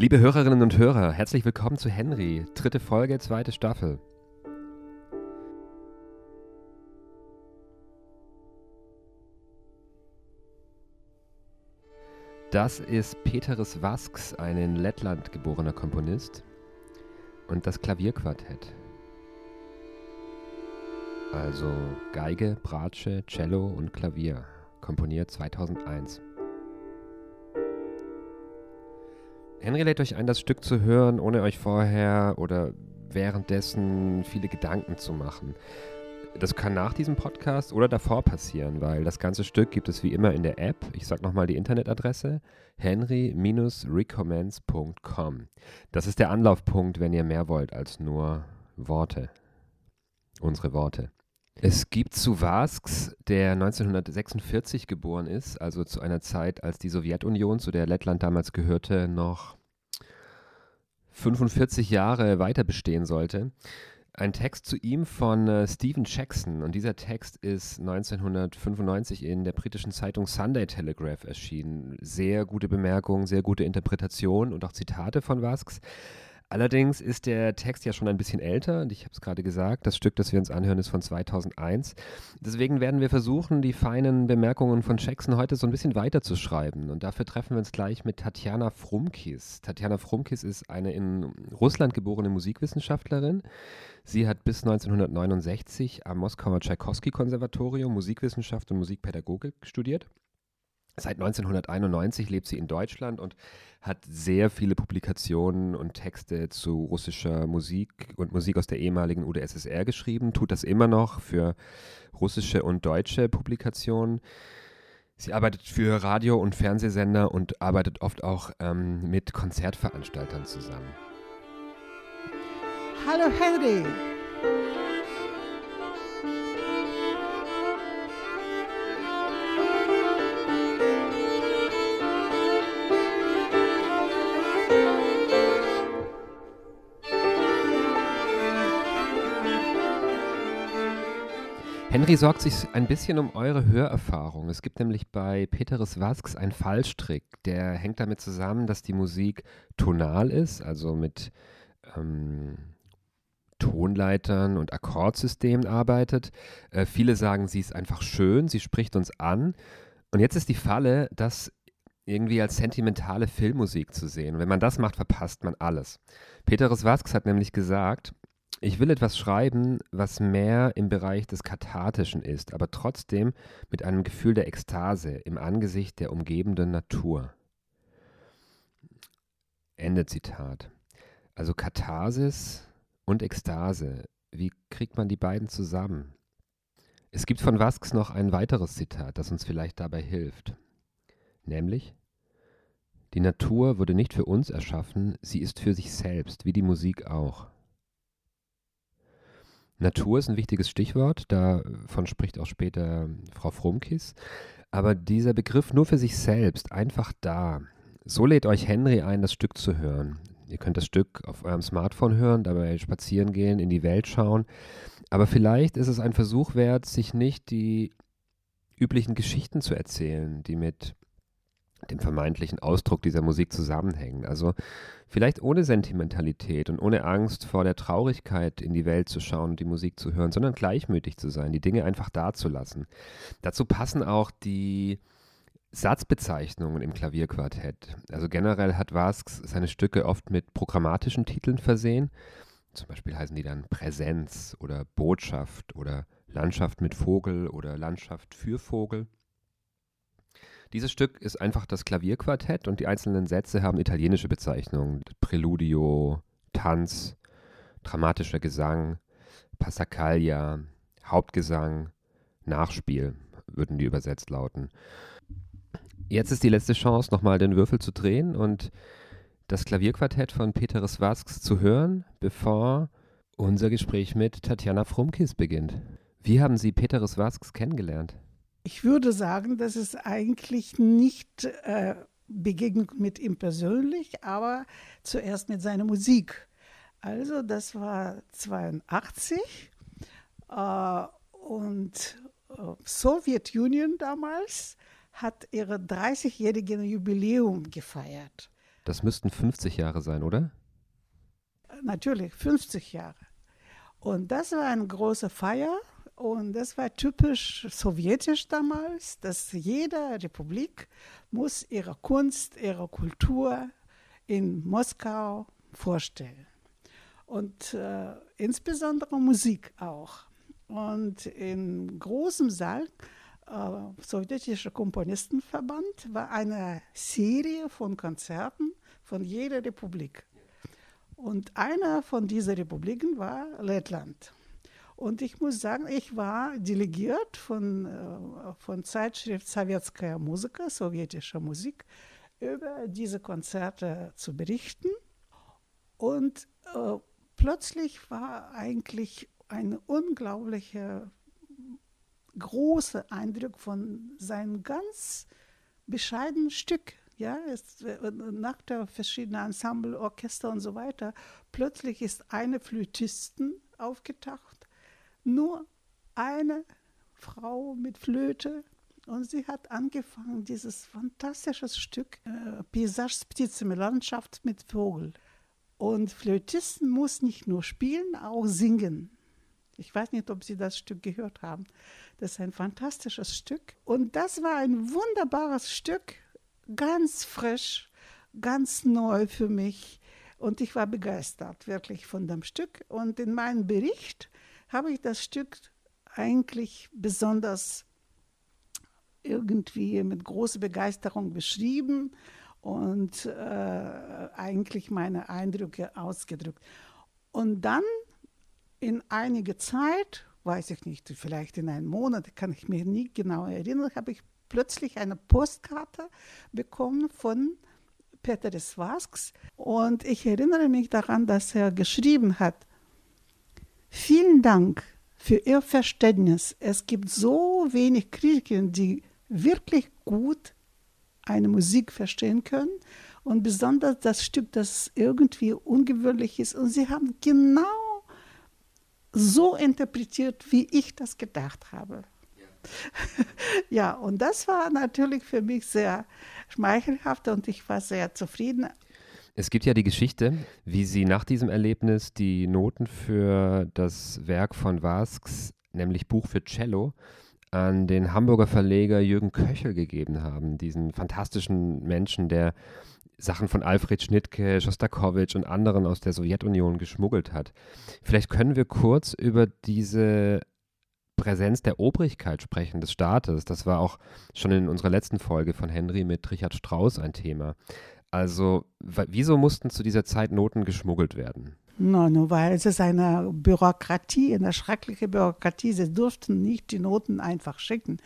Liebe Hörerinnen und Hörer, herzlich willkommen zu Henry, dritte Folge, zweite Staffel. Das ist Peteris Vasks, ein in Lettland geborener Komponist, und das Klavierquartett. Also Geige, Bratsche, Cello und Klavier, komponiert 2001. Henry lädt euch ein, das Stück zu hören, ohne euch vorher oder währenddessen viele Gedanken zu machen. Das kann nach diesem Podcast oder davor passieren, weil das ganze Stück gibt es wie immer in der App. Ich sage nochmal die Internetadresse: henry-recommends.com. Das ist der Anlaufpunkt, wenn ihr mehr wollt als nur Worte. Unsere Worte. Es gibt Suwasks, der 1946 geboren ist, also zu einer Zeit, als die Sowjetunion, zu der Lettland damals gehörte, noch 45 Jahre weiter bestehen sollte. Ein Text zu ihm von äh, Stephen Jackson und dieser Text ist 1995 in der britischen Zeitung Sunday Telegraph erschienen. Sehr gute Bemerkungen, sehr gute Interpretation und auch Zitate von Vasks. Allerdings ist der Text ja schon ein bisschen älter und ich habe es gerade gesagt, das Stück, das wir uns anhören, ist von 2001. Deswegen werden wir versuchen, die feinen Bemerkungen von Jackson heute so ein bisschen weiter zu schreiben und dafür treffen wir uns gleich mit Tatjana Frumkis. Tatjana Frumkis ist eine in Russland geborene Musikwissenschaftlerin. Sie hat bis 1969 am Moskauer Tschaikowski-Konservatorium Musikwissenschaft und Musikpädagogik studiert. Seit 1991 lebt sie in Deutschland und hat sehr viele Publikationen und Texte zu russischer Musik und Musik aus der ehemaligen UdSSR geschrieben, tut das immer noch für russische und deutsche Publikationen. Sie arbeitet für Radio- und Fernsehsender und arbeitet oft auch ähm, mit Konzertveranstaltern zusammen. Hallo Henry. Henry sorgt sich ein bisschen um eure Hörerfahrung. Es gibt nämlich bei Peteris Vasks einen Fallstrick, der hängt damit zusammen, dass die Musik tonal ist, also mit ähm, Tonleitern und Akkordsystemen arbeitet. Äh, viele sagen, sie ist einfach schön, sie spricht uns an. Und jetzt ist die Falle, das irgendwie als sentimentale Filmmusik zu sehen. Wenn man das macht, verpasst man alles. Peteris Vasks hat nämlich gesagt, ich will etwas schreiben, was mehr im Bereich des Kathartischen ist, aber trotzdem mit einem Gefühl der Ekstase im Angesicht der umgebenden Natur. Ende Zitat. Also Katharsis und Ekstase, wie kriegt man die beiden zusammen? Es gibt von Vasks noch ein weiteres Zitat, das uns vielleicht dabei hilft. Nämlich, die Natur wurde nicht für uns erschaffen, sie ist für sich selbst, wie die Musik auch. Natur ist ein wichtiges Stichwort, davon spricht auch später Frau Frumkis. Aber dieser Begriff nur für sich selbst, einfach da. So lädt euch Henry ein, das Stück zu hören. Ihr könnt das Stück auf eurem Smartphone hören, dabei spazieren gehen, in die Welt schauen. Aber vielleicht ist es ein Versuch wert, sich nicht die üblichen Geschichten zu erzählen, die mit dem vermeintlichen Ausdruck dieser Musik zusammenhängen. Also vielleicht ohne Sentimentalität und ohne Angst vor der Traurigkeit in die Welt zu schauen und die Musik zu hören, sondern gleichmütig zu sein, die Dinge einfach dazulassen. Dazu passen auch die Satzbezeichnungen im Klavierquartett. Also generell hat Vasks seine Stücke oft mit programmatischen Titeln versehen. Zum Beispiel heißen die dann Präsenz oder Botschaft oder Landschaft mit Vogel oder Landschaft für Vogel. Dieses Stück ist einfach das Klavierquartett und die einzelnen Sätze haben italienische Bezeichnungen. Preludio, Tanz, dramatischer Gesang, Passacaglia, Hauptgesang, Nachspiel würden die übersetzt lauten. Jetzt ist die letzte Chance, nochmal den Würfel zu drehen und das Klavierquartett von Peteris Vasks zu hören, bevor unser Gespräch mit Tatjana Frumkis beginnt. Wie haben Sie Peteris Vasks kennengelernt? Ich würde sagen, das ist eigentlich nicht äh, Begegnung mit ihm persönlich, aber zuerst mit seiner Musik. Also das war 82 äh, und äh, Sowjetunion damals hat ihre 30-jährige Jubiläum gefeiert. Das müssten 50 Jahre sein, oder? Natürlich, 50 Jahre. Und das war eine große Feier und das war typisch sowjetisch damals, dass jede Republik muss ihre Kunst, ihre Kultur in Moskau vorstellen. Und äh, insbesondere Musik auch. Und im großen Saal, äh, Sowjetischer Komponistenverband, war eine Serie von Konzerten von jeder Republik. Und einer von diesen Republiken war Lettland. Und ich muss sagen, ich war delegiert von, äh, von Zeitschrift Sowjetskaya Musika, sowjetischer Musik, über diese Konzerte zu berichten. Und äh, plötzlich war eigentlich ein unglaublicher, großer Eindruck von seinem ganz bescheidenen Stück ja, ist, äh, nach der verschiedenen Ensemble, Orchester und so weiter, plötzlich ist eine Flötistin aufgetaucht, nur eine Frau mit Flöte und sie hat angefangen, dieses fantastische Stück äh, Paysage Spitze, Landschaft mit Vogel. Und Flötisten muss nicht nur spielen, auch singen. Ich weiß nicht, ob Sie das Stück gehört haben. Das ist ein fantastisches Stück. Und das war ein wunderbares Stück ganz frisch, ganz neu für mich. Und ich war begeistert wirklich von dem Stück. Und in meinem Bericht habe ich das Stück eigentlich besonders irgendwie mit großer Begeisterung beschrieben und äh, eigentlich meine Eindrücke ausgedrückt. Und dann in einiger Zeit, weiß ich nicht, vielleicht in einem Monat, kann ich mich nie genau erinnern, habe ich plötzlich eine Postkarte bekommen von Peter des Wasks und ich erinnere mich daran, dass er geschrieben hat, vielen Dank für Ihr Verständnis. Es gibt so wenig Kritiker, die wirklich gut eine Musik verstehen können und besonders das Stück, das irgendwie ungewöhnlich ist. Und sie haben genau so interpretiert, wie ich das gedacht habe. ja, und das war natürlich für mich sehr schmeichelhaft und ich war sehr zufrieden. Es gibt ja die Geschichte, wie Sie nach diesem Erlebnis die Noten für das Werk von Vasks, nämlich Buch für Cello, an den Hamburger Verleger Jürgen Köchel gegeben haben, diesen fantastischen Menschen, der Sachen von Alfred Schnittke, Schostakowitsch und anderen aus der Sowjetunion geschmuggelt hat. Vielleicht können wir kurz über diese Präsenz der Obrigkeit sprechen, des Staates. Das war auch schon in unserer letzten Folge von Henry mit Richard Strauss ein Thema. Also, wieso mussten zu dieser Zeit Noten geschmuggelt werden? No, no, weil es ist eine Bürokratie, eine schreckliche Bürokratie. Sie durften nicht die Noten einfach schicken.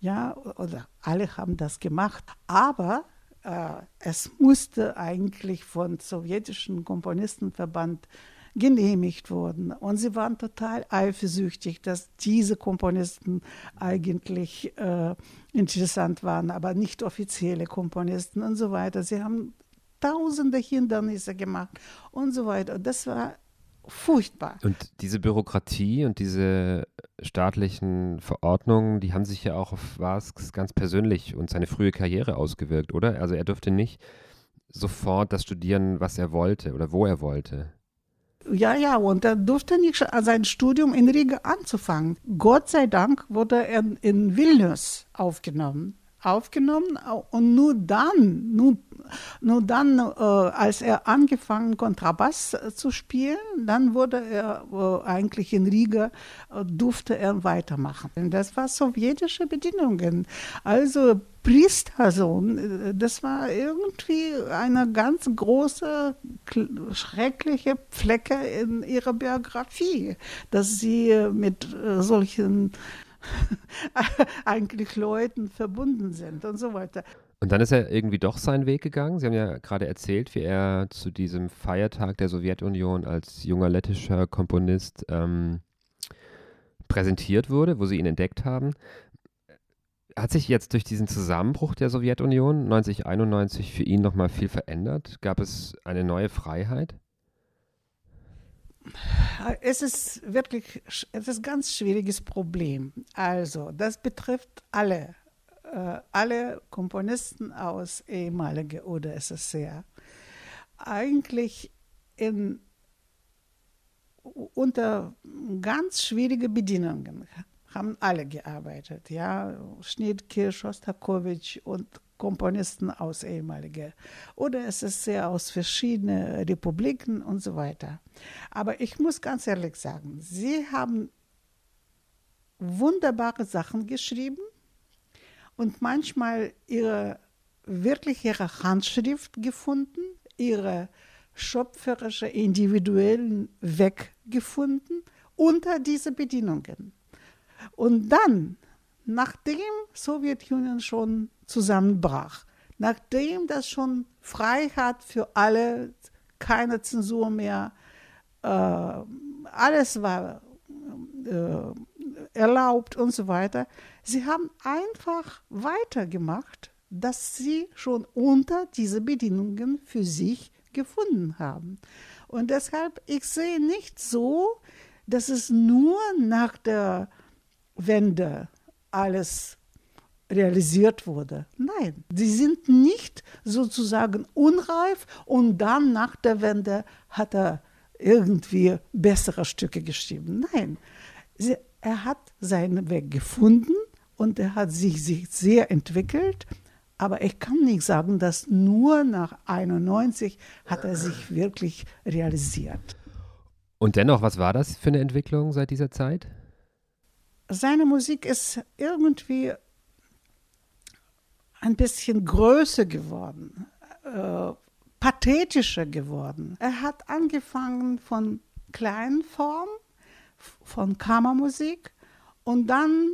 Ja, oder alle haben das gemacht. Aber äh, es musste eigentlich von sowjetischen Komponistenverband genehmigt wurden. Und sie waren total eifersüchtig, dass diese Komponisten eigentlich äh, interessant waren, aber nicht offizielle Komponisten und so weiter. Sie haben tausende Hindernisse gemacht und so weiter. Das war furchtbar. Und diese Bürokratie und diese staatlichen Verordnungen, die haben sich ja auch auf Vasks ganz persönlich und seine frühe Karriere ausgewirkt, oder? Also er durfte nicht sofort das studieren, was er wollte oder wo er wollte. Ja, ja, und er durfte nicht sein Studium in Riga anzufangen. Gott sei Dank wurde er in Vilnius aufgenommen. Aufgenommen und nur dann, nur, nur dann, äh, als er angefangen Kontrabass zu spielen, dann wurde er äh, eigentlich in Riga, äh, durfte er weitermachen. Das war sowjetische Bedingungen. Also Priestersohn, das war irgendwie eine ganz große, schreckliche Flecke in ihrer Biografie, dass sie mit äh, solchen eigentlich Leuten verbunden sind und so weiter. Und dann ist er irgendwie doch seinen Weg gegangen. Sie haben ja gerade erzählt, wie er zu diesem Feiertag der Sowjetunion als junger lettischer Komponist ähm, präsentiert wurde, wo sie ihn entdeckt haben. Hat sich jetzt durch diesen Zusammenbruch der Sowjetunion 1991 für ihn nochmal viel verändert? Gab es eine neue Freiheit? Es ist wirklich, es ist ein ganz schwieriges Problem. Also, das betrifft alle, äh, alle Komponisten aus ehemaliger UdSSR. eigentlich in, unter ganz schwierigen Bedingungen haben alle gearbeitet, ja, Schnittke, Schostakowitsch und Komponisten aus ehemaligen. Oder es ist sehr aus verschiedenen Republiken und so weiter. Aber ich muss ganz ehrlich sagen, sie haben wunderbare Sachen geschrieben und manchmal ihre wirklich ihre Handschrift gefunden, ihre schöpferische individuellen Weg gefunden unter diese Bedingungen. Und dann, nachdem Sowjetunion schon zusammenbrach, nachdem das schon Freiheit für alle, keine Zensur mehr, äh, alles war äh, erlaubt und so weiter, sie haben einfach weitergemacht, dass sie schon unter diese Bedingungen für sich gefunden haben. Und deshalb, ich sehe nicht so, dass es nur nach der Wende alles realisiert wurde. Nein, sie sind nicht sozusagen unreif und dann nach der Wende hat er irgendwie bessere Stücke geschrieben. Nein, sie, er hat seinen Weg gefunden und er hat sich, sich sehr entwickelt. Aber ich kann nicht sagen, dass nur nach 91 hat er sich wirklich realisiert. Und dennoch, was war das für eine Entwicklung seit dieser Zeit? Seine Musik ist irgendwie ein bisschen größer geworden, äh, pathetischer geworden. Er hat angefangen von kleinen Formen, von Kammermusik und dann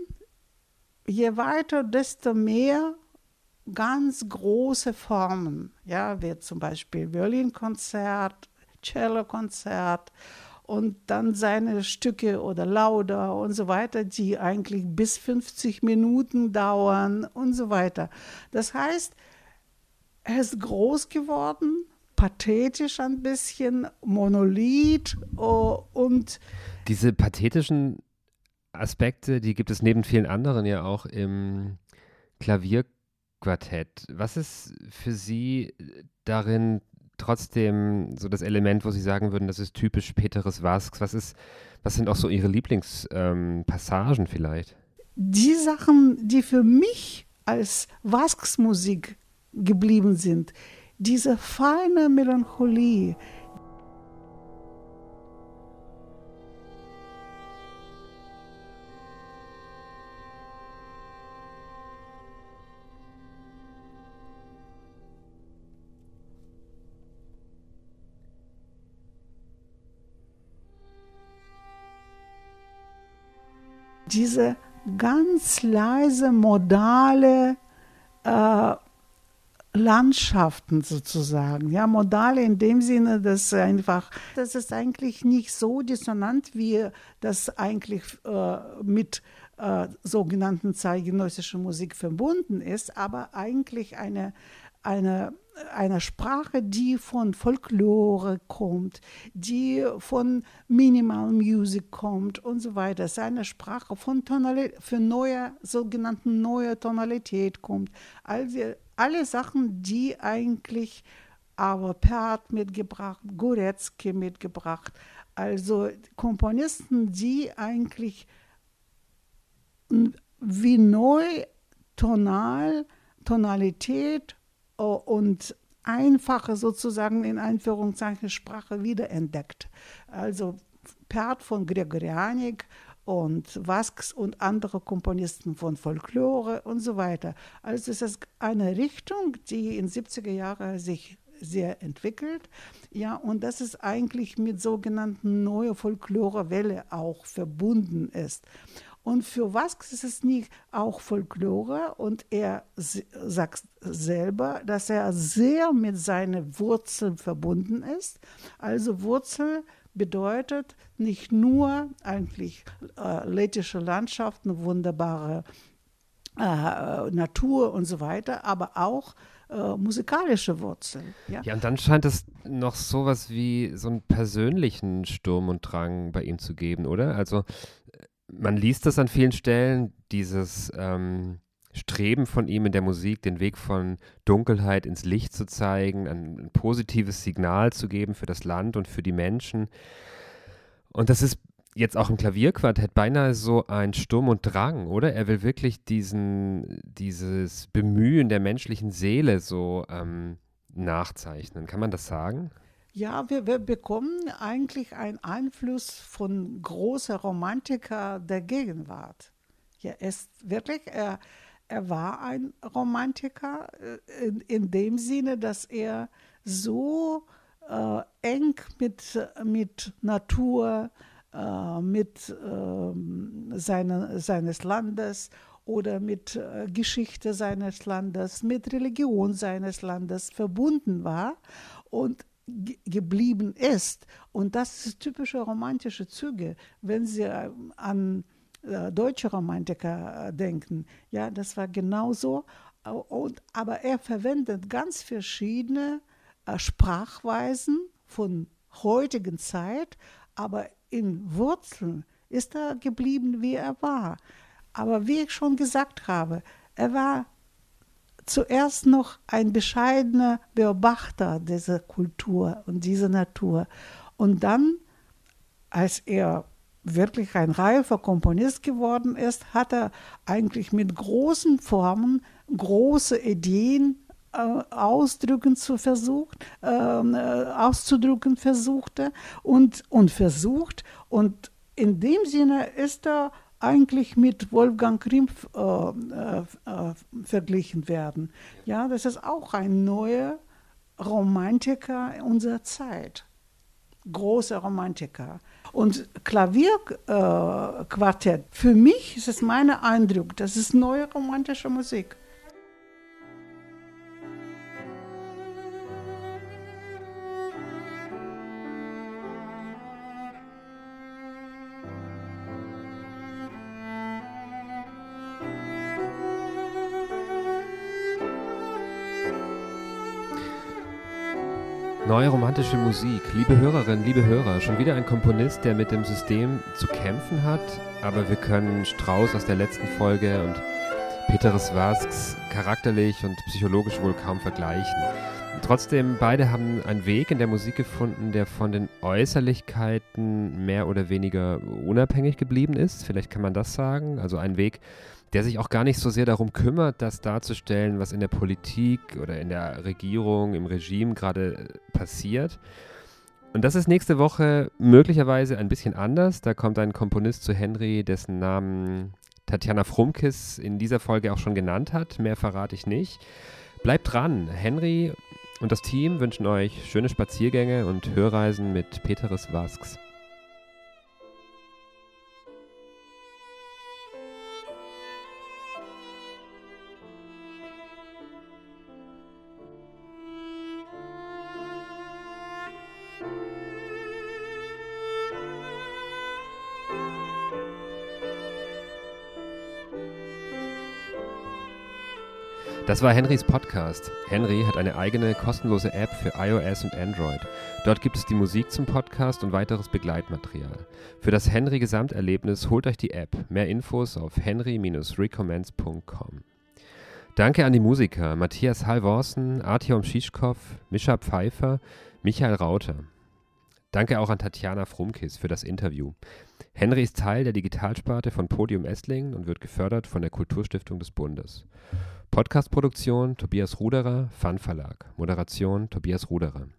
je weiter, desto mehr ganz große Formen, ja, wie zum Beispiel Violinkonzert, Cellokonzert und dann seine Stücke oder Lauder und so weiter, die eigentlich bis 50 Minuten dauern und so weiter. Das heißt, er ist groß geworden, pathetisch ein bisschen, Monolith oh, und diese pathetischen Aspekte, die gibt es neben vielen anderen ja auch im Klavierquartett. Was ist für Sie darin trotzdem so das Element, wo Sie sagen würden, das ist typisch Peteres Vasks? Was, ist, was sind auch so Ihre Lieblingspassagen ähm, vielleicht? Die Sachen, die für mich als Vasks Musik geblieben sind, diese feine Melancholie, diese ganz leise, modale äh, Landschaften sozusagen. Ja, modale in dem Sinne, dass einfach, das ist eigentlich nicht so dissonant, wie das eigentlich äh, mit äh, sogenannten zeitgenössischer Musik verbunden ist, aber eigentlich eine, eine einer Sprache, die von Folklore kommt, die von Minimal Music kommt und so weiter. Es ist eine Sprache von Tonalität, für neue, sogenannten neue Tonalität kommt. Also alle Sachen, die eigentlich aber Perth mitgebracht, Goretzky mitgebracht, also Komponisten, die eigentlich wie neu tonal, Tonalität und einfache sozusagen in Einführungszeichen Sprache wiederentdeckt. Also Perth von Gregorianik und Vasks und andere Komponisten von Folklore und so weiter. Also es ist eine Richtung, die in 70er Jahren sich sehr entwickelt. Ja, und das ist eigentlich mit sogenannten neue Folklorewelle auch verbunden ist. Und für Vasks ist es nicht auch Folklore und er sagt selber, dass er sehr mit seinen Wurzeln verbunden ist. Also Wurzel bedeutet nicht nur eigentlich äh, lettische Landschaften, wunderbare äh, Natur und so weiter, aber auch äh, musikalische Wurzeln. Ja? ja, und dann scheint es noch sowas wie so einen persönlichen Sturm und Drang bei ihm zu geben, oder? Also man liest das an vielen Stellen, dieses ähm, Streben von ihm in der Musik, den Weg von Dunkelheit ins Licht zu zeigen, ein, ein positives Signal zu geben für das Land und für die Menschen. Und das ist jetzt auch im Klavierquartett beinahe so ein Sturm und Drang, oder? Er will wirklich diesen, dieses Bemühen der menschlichen Seele so ähm, nachzeichnen. Kann man das sagen? Ja, wir, wir, bekommen eigentlich einen Einfluss von großer Romantiker der Gegenwart. Ja, er ist wirklich, er, er war ein Romantiker äh, in, in dem Sinne, dass er so äh, eng mit, mit Natur, äh, mit äh, seine, seines Landes oder mit äh, Geschichte seines Landes, mit Religion seines Landes verbunden war und geblieben ist. Und das ist typische romantische Züge, wenn Sie äh, an äh, deutsche Romantiker äh, denken. Ja, das war genauso. Und, aber er verwendet ganz verschiedene Sprachweisen von heutigen Zeit, aber in Wurzeln ist er geblieben, wie er war. Aber wie ich schon gesagt habe, er war zuerst noch ein bescheidener Beobachter dieser Kultur und dieser Natur. Und dann, als er wirklich ein reifer Komponist geworden ist, hat er eigentlich mit großen Formen große Ideen äh, ausdrücken zu versucht, ähm, äh, auszudrücken versuchte und, und versucht. Und in dem Sinne ist er eigentlich mit Wolfgang Krimpf äh, äh, äh, verglichen werden. Ja, das ist auch ein neuer Romantiker unserer Zeit. Großer Romantiker. Und Klavierquartett, für mich ist es mein Eindruck, das ist neue romantische Musik. Neue romantische Musik. Liebe Hörerinnen, liebe Hörer, schon wieder ein Komponist, der mit dem System zu kämpfen hat, aber wir können Strauss aus der letzten Folge und Peteris Vasks charakterlich und psychologisch wohl kaum vergleichen. Trotzdem, beide haben einen Weg in der Musik gefunden, der von den Äußerlichkeiten mehr oder weniger unabhängig geblieben ist. Vielleicht kann man das sagen. Also ein Weg, der sich auch gar nicht so sehr darum kümmert, das darzustellen, was in der Politik oder in der Regierung, im Regime gerade äh, passiert. Und das ist nächste Woche möglicherweise ein bisschen anders. Da kommt ein Komponist zu Henry, dessen Namen Tatjana Frumkis in dieser Folge auch schon genannt hat. Mehr verrate ich nicht. Bleibt dran. Henry und das Team wünschen euch schöne Spaziergänge und Hörreisen mit Peteris Vasks. Das war Henrys Podcast. Henry hat eine eigene kostenlose App für iOS und Android. Dort gibt es die Musik zum Podcast und weiteres Begleitmaterial. Für das Henry Gesamterlebnis holt euch die App. Mehr Infos auf henry-recommends.com. Danke an die Musiker Matthias Halvorsen, Artyom Schischkow, Mischa Pfeiffer, Michael Rauter. Danke auch an Tatjana Frumkis für das Interview. Henry ist Teil der Digitalsparte von Podium Esslingen und wird gefördert von der Kulturstiftung des Bundes. Podcastproduktion Tobias Ruderer, Fun Verlag. Moderation Tobias Ruderer.